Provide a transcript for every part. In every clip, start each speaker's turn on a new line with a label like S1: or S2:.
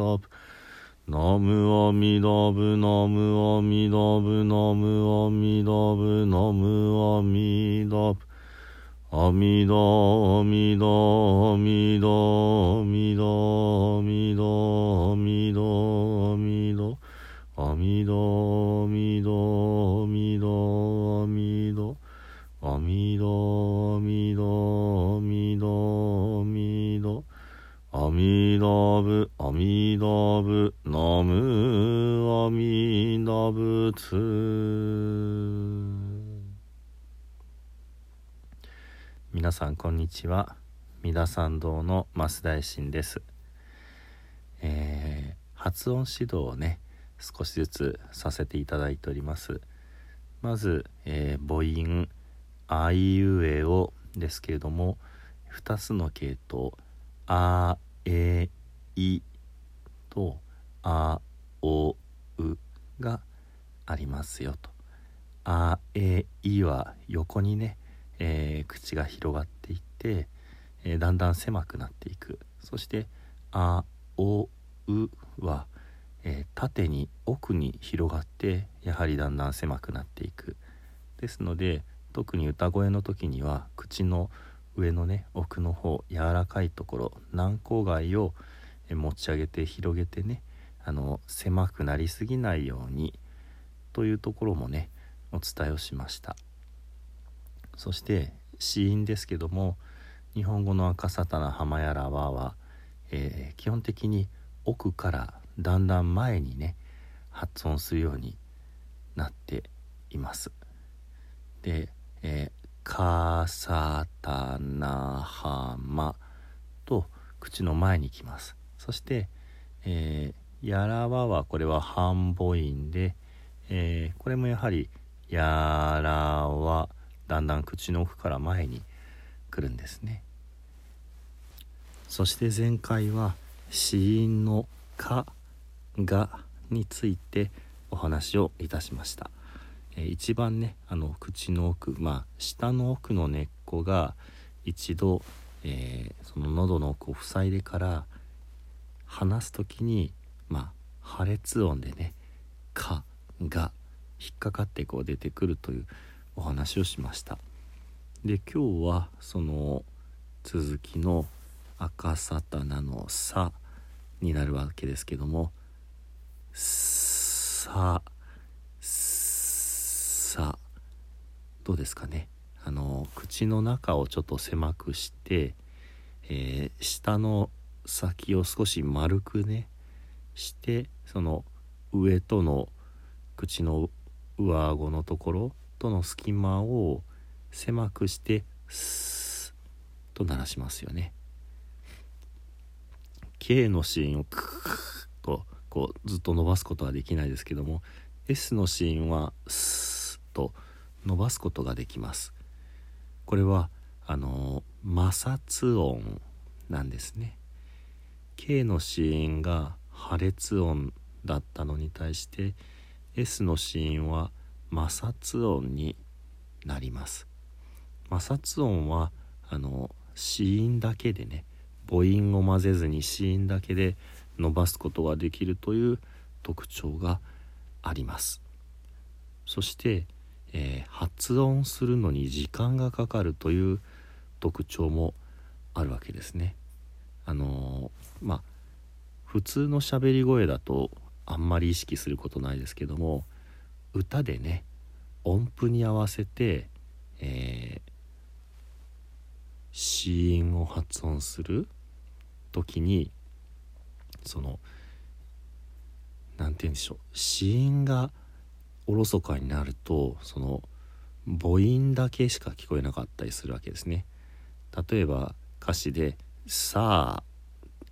S1: アミダブナムアミダブナムアミダブナムアミダブナムアミダブ阿弥陀阿弥陀阿弥陀阿弥陀阿弥陀阿弥陀阿弥陀阿弥陀阿弥陀阿弥陀阿弥陀阿弥陀阿弥陀阿弥陀阿弥陀阿弥陀仏阿弥陀陀仏皆さんこんにちは。三田参道の増大臣です、えー、発音指導をね少しずつさせていただいております。まず、えー、母音あいうえおですけれども2つの系統あえいとあおうがありますよと。あえいは横にねえー、口が広がっていって、えー、だんだん狭くなっていく。そして「あ」「お」「う」は、えー、縦に奥に広がってやはりだんだん狭くなっていく。ですので特に歌声の時には口の上のね奥の方柔らかいところ軟口蓋を持ち上げて広げてねあの狭くなりすぎないようにというところもねお伝えをしました。そして死因ですけども日本語の赤沙汰な浜やらはは、えー、基本的に奥からだんだん前にね発音するようになっています。で、えー、かさたなはまと口の前にきます。そして、えー、やらわはこれは半母音で、えー、これもやはりやらわだんだん口の奥から前に来るんですね。そして前回は死因の「か」「が」についてお話をいたしました、えー、一番ねあの口の奥まあ下の奥の根っこが一度、えー、その喉の奥を塞いでから話す時にまあ破裂音でね「か」「が」引っかかってこう出てくるというお話をしました。で今日はその続きの赤サタナの「さ」になるわけですけども「さ」「さ」どうですかね。あの口の中をちょっと狭くして、えー、下の先を少し丸くねしてその上との口の上顎のところとの隙間を狭くしてスーと鳴らしますよね。K のシーンをクーとこうずっと伸ばすことはできないですけども S のシーンはスーと伸ばすことができますこれはあの摩擦音なんですね K のシーンが破裂音だったのに対して S のシーンは摩擦音になります。摩擦音はあの子音だけでね母音を混ぜずに子音だけで伸ばすことができるという特徴があります。そして、えー、発音するのに時間がかかるという特徴もあるわけですね。あのー、まあ普通の喋り声だとあんまり意識することないですけども歌でね音符に合わせて、えー、子音を発音する時にその何て言うんでしょう子音がおろそかになるとその母音だけしか聞こえなかったりするわけですね。例えば歌詞で「さあ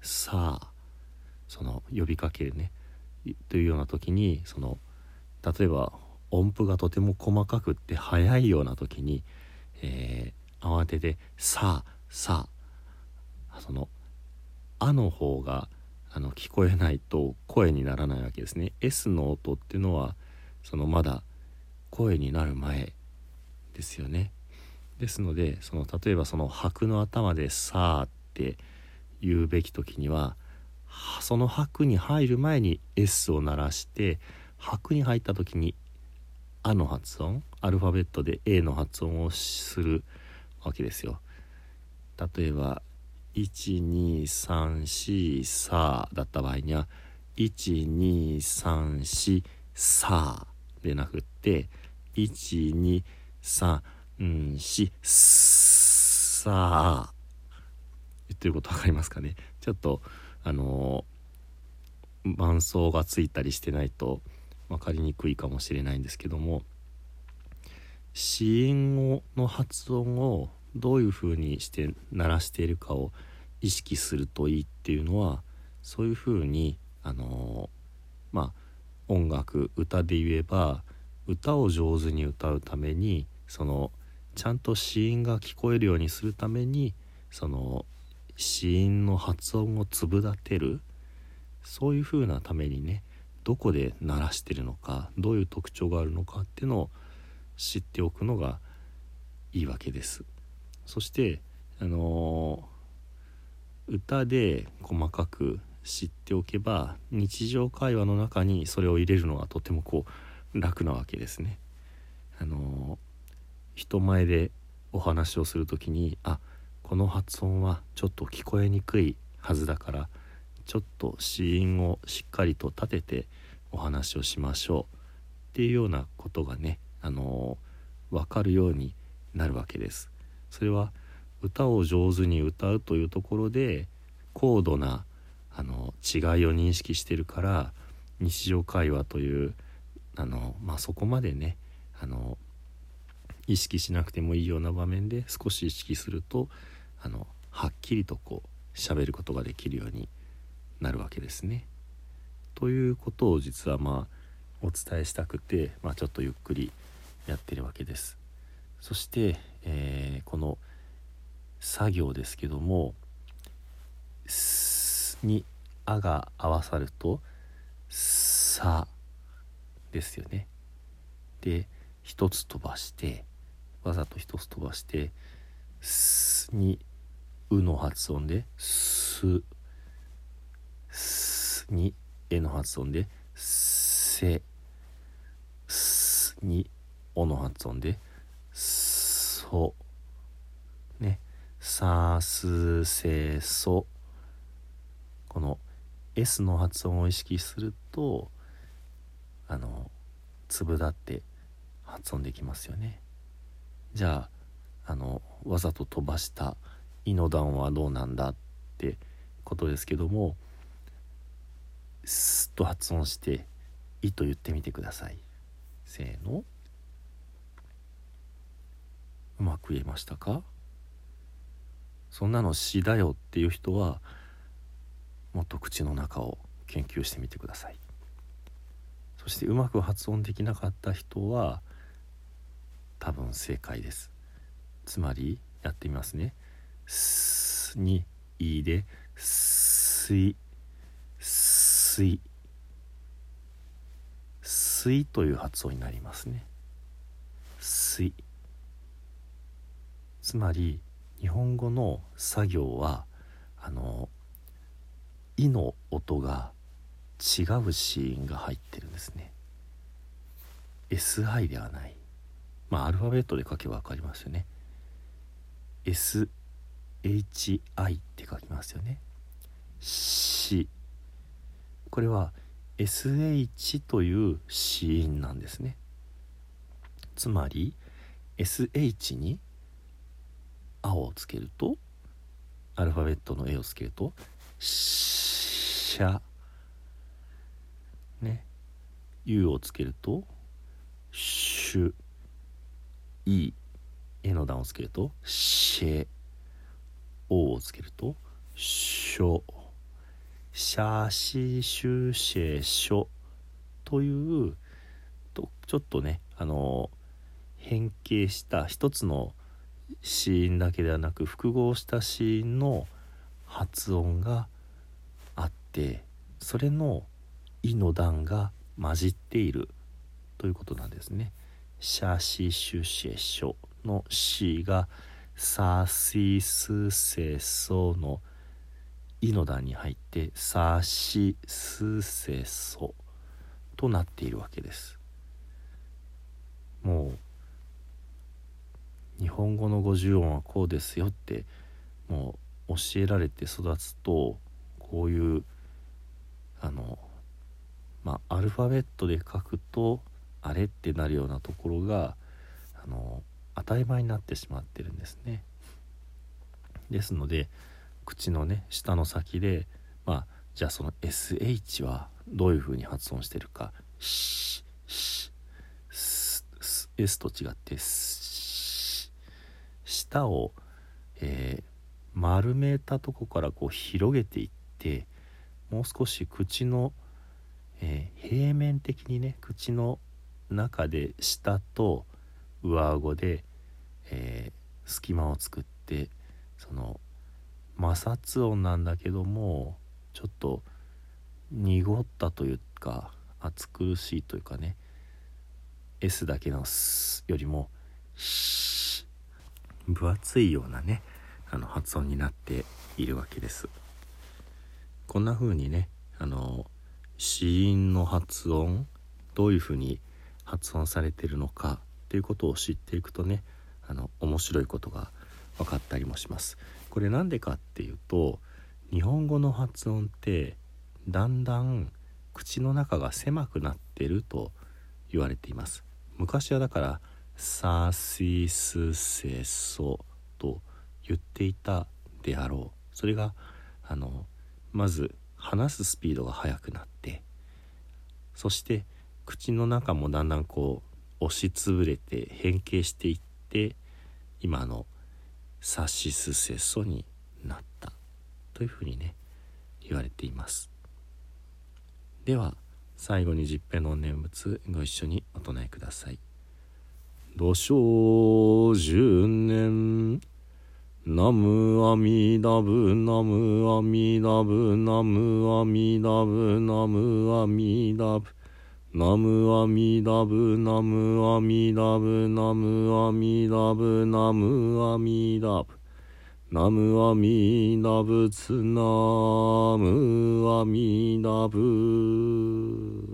S1: さあ」その呼びかけるねというような時にその例えば音符がとても細かくって速いような時に、えー、慌てて「さあさあ」その「あ」の方があの聞こえないと声にならないわけですね。S の音っていうのはそのまだ声になる前ですよね。ですのでその例えばその白の頭で「さあ」って言うべき時にはその白に入る前に S を鳴らして白に入った時に「あ」の発音アルファベットで A の発音をするわけですよ。例えば1234さあだった場合には1234さあでなくって1234さあ言ってること分かりますかね？ちょっとあの伴奏がついたりしてないと分かりにくいかもしれないんですけども子音の発音をどういうふうにして鳴らしているかを意識するといいっていうのはそういうふうにあのまあ音楽歌で言えば歌を上手に歌うためにそのちゃんと子音が聞こえるようにするためにその子音の発音を粒立てる？そういう風なためにねどこで鳴らしてるのかどういう特徴があるのかっていうのを知っておくのがいいわけです。そしてあのー、歌で細かく知っておけば日常会話の中にそれを入れるのがとてもこう楽なわけですね。あの人前でお話をする時にあこの発音はちょっと聞こえにくいはずだからちょっと子音をしっかりと立ててお話をしましょうっていうようなことがねあの分かるようになるわけです。それは歌を上手に歌うというところで高度なあの違いを認識してるから日常会話というあの、まあ、そこまでねあの意識しなくてもいいような場面で少し意識するとあのはっきりとこう喋ることができるようになるわけですね。ということを実はまあお伝えしたくて、まあ、ちょっとゆっくりやってるわけです。そして、えー、この作業ですけども「す」に「あ」が合わさると「さ」ですよね。で一つ飛ばしてわざと一つ飛ばして「す」に「うの発音で、す、すに、えの発音で、せ、すに、おの発音で、そ、ね、さ、す、せ、そ。この S の発音を意識すると、あの、粒立って発音できますよね。じゃあ、あの、わざと飛ばした「い」の段はどうなんだってことですけどもスッと発音して「い」と言ってみてください。せーの。うまく言えましたか？そんなの詩だよっていう人はもっと口の中を研究してみてください。そしてうまく発音できなかった人は多分正解です。つまりやってみますね。すにいで、すい、すい、すいという発音になりますね。すい。つまり、日本語の作業は、あの、いの音が違う子音が入ってるんですね。SI ではない。まあ、アルファベットで書けば分かりますよね。S HI って書きますよね。し。これは SH という子音なんですね。つまり SH に「あ」をつけるとアルファベットの A をつけると「しゃ」ね。U をつけると「しゅ」「い」絵の段をつけると「し。ぇ」おをつけると「しょ」「しゃししゅしぇしょ」というとちょっとねあの変形した一つの子音だけではなく複合した子音の発音があってそれの「い」の段が混じっているということなんですね。シャシシュシェショの「し」が「さしすせそ」の「い」の段に入って「さしすせそ」となっているわけです。もう日本語の五十音はこうですよってもう教えられて育つとこういうあのまあアルファベットで書くとあれってなるようなところがあの当たり前になってしまってるんですね。ですので口のね下の先でまあじゃあその SH はどういうふうに発音してるか「し」「し」「S」と違って「し」舌を、えー、丸めたとこからこう広げていってもう少し口の、えー、平面的にね口の中で下と上顎で、えー、隙間を作ってその摩擦音なんだけどもちょっと濁ったというか暑苦しいというかね S だけの「す」よりも「」分厚いようなねあの発音になっているわけです。こんな風にねあの子音の発音どういう風に発音されてるのかっていうことを知っていくとねあの面白いことが分かったりもします。これなんでかっていうと日本語の発音ってだんだん口の中が狭くなってると言われています。昔はだから「さしすせそ」と言っていたであろう。それがあのまず話すスピードが速くなってそして口の中もだんだんこう押しつぶれて変形していって今の「さしすせそ」になったというふうにね言われています。では最後に十平の念仏ご一緒にお唱えください「土生十年ナムアミダブナムアミダブナムアミダブナムアミダブ。ナムアミダブナムアミダブナムアミダブナムアミダブ。ナムアミダブツナムアミダブ。